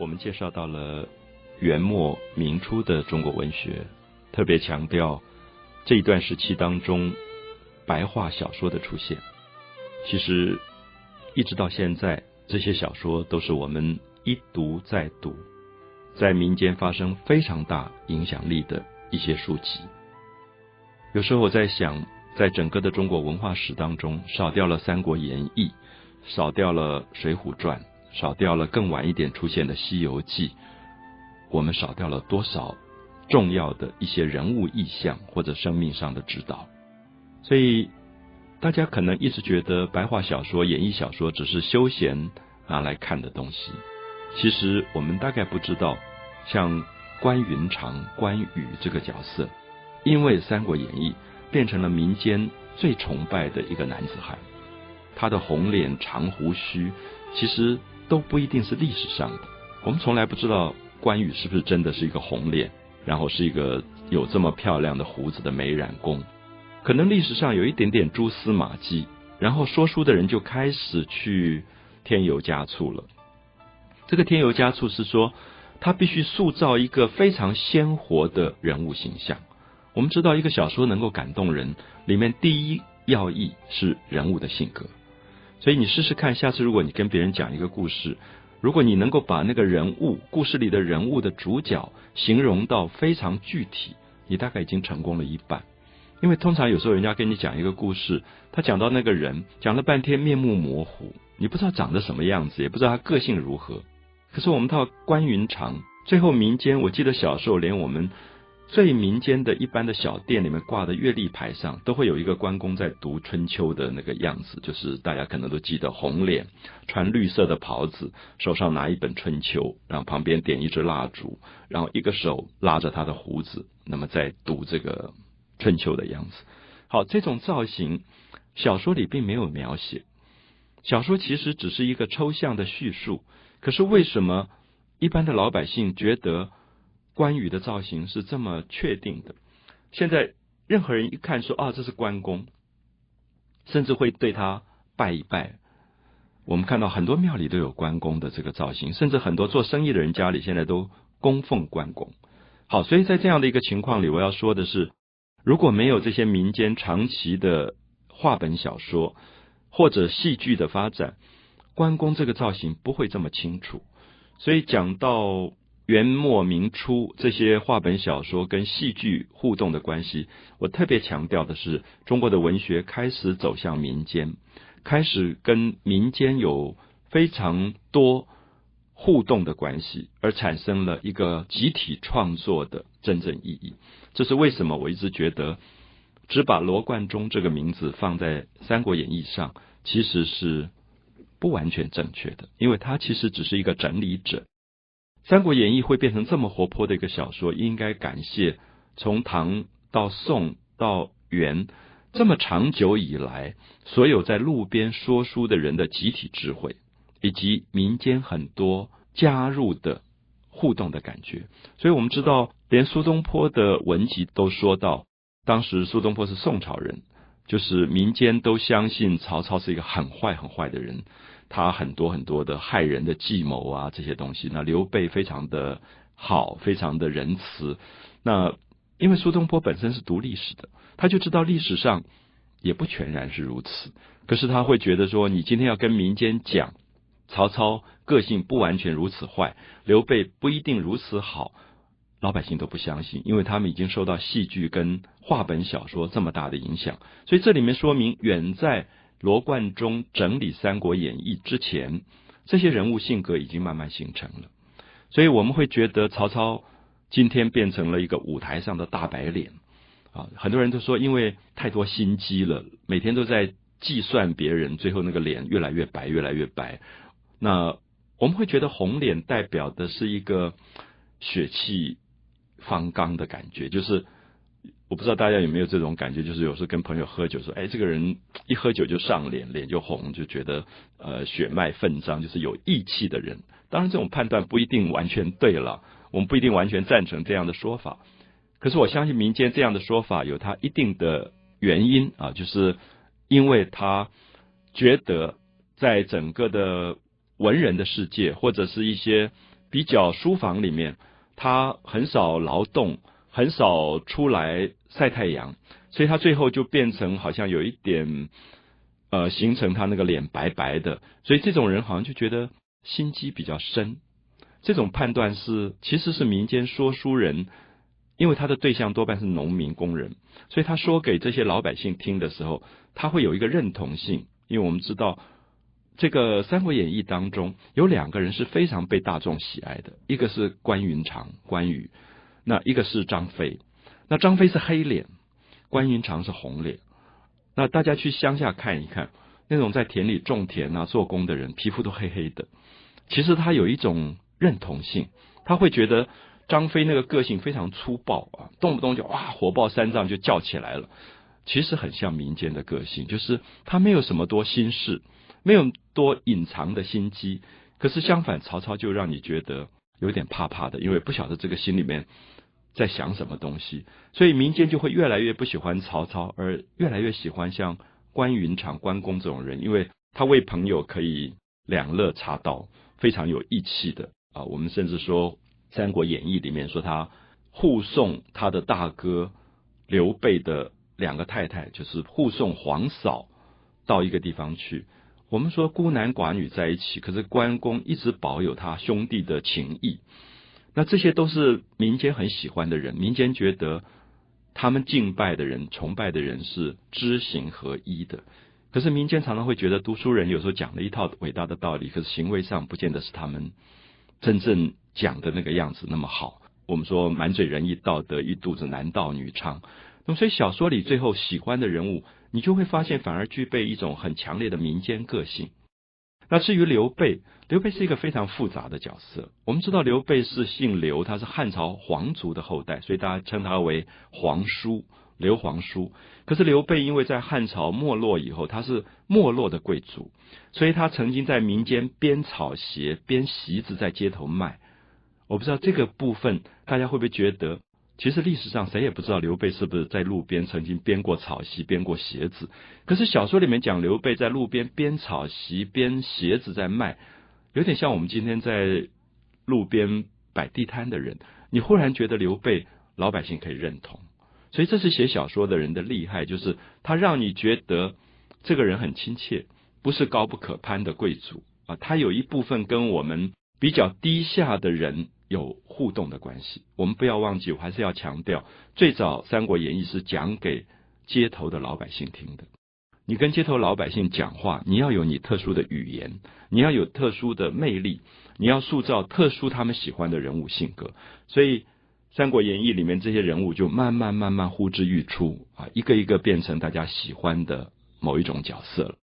我们介绍到了元末明初的中国文学，特别强调这一段时期当中白话小说的出现。其实一直到现在，这些小说都是我们一读再读，在民间发生非常大影响力的一些书籍。有时候我在想，在整个的中国文化史当中，少掉了《三国演义》，少掉了《水浒传》。少掉了更晚一点出现的《西游记》，我们少掉了多少重要的一些人物意象或者生命上的指导？所以大家可能一直觉得白话小说、演绎小说只是休闲拿来看的东西。其实我们大概不知道，像关云长、关羽这个角色，因为《三国演义》变成了民间最崇拜的一个男子汉，他的红脸、长胡须，其实。都不一定是历史上的，我们从来不知道关羽是不是真的是一个红脸，然后是一个有这么漂亮的胡子的美髯公，可能历史上有一点点蛛丝马迹，然后说书的人就开始去添油加醋了。这个添油加醋是说，他必须塑造一个非常鲜活的人物形象。我们知道，一个小说能够感动人，里面第一要义是人物的性格。所以你试试看，下次如果你跟别人讲一个故事，如果你能够把那个人物故事里的人物的主角形容到非常具体，你大概已经成功了一半。因为通常有时候人家跟你讲一个故事，他讲到那个人，讲了半天面目模糊，你不知道长得什么样子，也不知道他个性如何。可是我们到关云长，最后民间，我记得小时候连我们。最民间的一般的小店里面挂的月历牌上，都会有一个关公在读春秋的那个样子，就是大家可能都记得红脸，穿绿色的袍子，手上拿一本春秋，然后旁边点一支蜡烛，然后一个手拉着他的胡子，那么在读这个春秋的样子。好，这种造型小说里并没有描写，小说其实只是一个抽象的叙述。可是为什么一般的老百姓觉得？关羽的造型是这么确定的，现在任何人一看说啊，这是关公，甚至会对他拜一拜。我们看到很多庙里都有关公的这个造型，甚至很多做生意的人家里现在都供奉关公。好，所以在这样的一个情况里，我要说的是，如果没有这些民间长期的话本小说或者戏剧的发展，关公这个造型不会这么清楚。所以讲到。元末明初这些话本小说跟戏剧互动的关系，我特别强调的是，中国的文学开始走向民间，开始跟民间有非常多互动的关系，而产生了一个集体创作的真正意义。这是为什么我一直觉得，只把罗贯中这个名字放在《三国演义》上，其实是不完全正确的，因为他其实只是一个整理者。《三国演义》会变成这么活泼的一个小说，应该感谢从唐到宋到元这么长久以来，所有在路边说书的人的集体智慧，以及民间很多加入的互动的感觉。所以我们知道，连苏东坡的文集都说到，当时苏东坡是宋朝人，就是民间都相信曹操是一个很坏很坏的人。他很多很多的害人的计谋啊，这些东西。那刘备非常的好，非常的仁慈。那因为苏东坡本身是读历史的，他就知道历史上也不全然是如此。可是他会觉得说，你今天要跟民间讲曹操个性不完全如此坏，刘备不一定如此好，老百姓都不相信，因为他们已经受到戏剧跟话本小说这么大的影响。所以这里面说明远在。罗贯中整理《三国演义》之前，这些人物性格已经慢慢形成了，所以我们会觉得曹操今天变成了一个舞台上的大白脸啊！很多人都说，因为太多心机了，每天都在计算别人，最后那个脸越来越白，越来越白。那我们会觉得红脸代表的是一个血气方刚的感觉，就是。我不知道大家有没有这种感觉，就是有时候跟朋友喝酒说，哎，这个人一喝酒就上脸，脸就红，就觉得呃血脉奋张，就是有义气的人。当然，这种判断不一定完全对了，我们不一定完全赞成这样的说法。可是我相信民间这样的说法有它一定的原因啊，就是因为他觉得在整个的文人的世界，或者是一些比较书房里面，他很少劳动，很少出来晒太阳，所以他最后就变成好像有一点，呃，形成他那个脸白白的，所以这种人好像就觉得心机比较深。这种判断是其实是民间说书人，因为他的对象多半是农民工人，所以他说给这些老百姓听的时候，他会有一个认同性，因为我们知道。这个《三国演义》当中有两个人是非常被大众喜爱的，一个是关云长，关羽；那一个是张飞。那张飞是黑脸，关云长是红脸。那大家去乡下看一看，那种在田里种田啊、做工的人，皮肤都黑黑的。其实他有一种认同性，他会觉得张飞那个个性非常粗暴啊，动不动就哇火爆三丈就叫起来了。其实很像民间的个性，就是他没有什么多心事。没有多隐藏的心机，可是相反，曹操就让你觉得有点怕怕的，因为不晓得这个心里面在想什么东西，所以民间就会越来越不喜欢曹操，而越来越喜欢像关云长、关公这种人，因为他为朋友可以两肋插刀，非常有义气的啊。我们甚至说《三国演义》里面说他护送他的大哥刘备的两个太太，就是护送皇嫂到一个地方去。我们说孤男寡女在一起，可是关公一直保有他兄弟的情谊，那这些都是民间很喜欢的人。民间觉得他们敬拜的人、崇拜的人是知行合一的。可是民间常常会觉得读书人有时候讲了一套伟大的道理，可是行为上不见得是他们真正讲的那个样子那么好。我们说满嘴仁义道德，一肚子男盗女娼。那么所以小说里最后喜欢的人物。你就会发现，反而具备一种很强烈的民间个性。那至于刘备，刘备是一个非常复杂的角色。我们知道刘备是姓刘，他是汉朝皇族的后代，所以大家称他为皇叔，刘皇叔。可是刘备因为在汉朝没落以后，他是没落的贵族，所以他曾经在民间编草鞋、编席子在街头卖。我不知道这个部分大家会不会觉得？其实历史上谁也不知道刘备是不是在路边曾经编过草席、编过鞋子。可是小说里面讲刘备在路边编草席、编鞋子在卖，有点像我们今天在路边摆地摊的人。你忽然觉得刘备老百姓可以认同，所以这是写小说的人的厉害，就是他让你觉得这个人很亲切，不是高不可攀的贵族啊，他有一部分跟我们比较低下的人。有互动的关系，我们不要忘记，我还是要强调，最早《三国演义》是讲给街头的老百姓听的。你跟街头老百姓讲话，你要有你特殊的语言，你要有特殊的魅力，你要塑造特殊他们喜欢的人物性格。所以，《三国演义》里面这些人物就慢慢慢慢呼之欲出啊，一个一个变成大家喜欢的某一种角色了。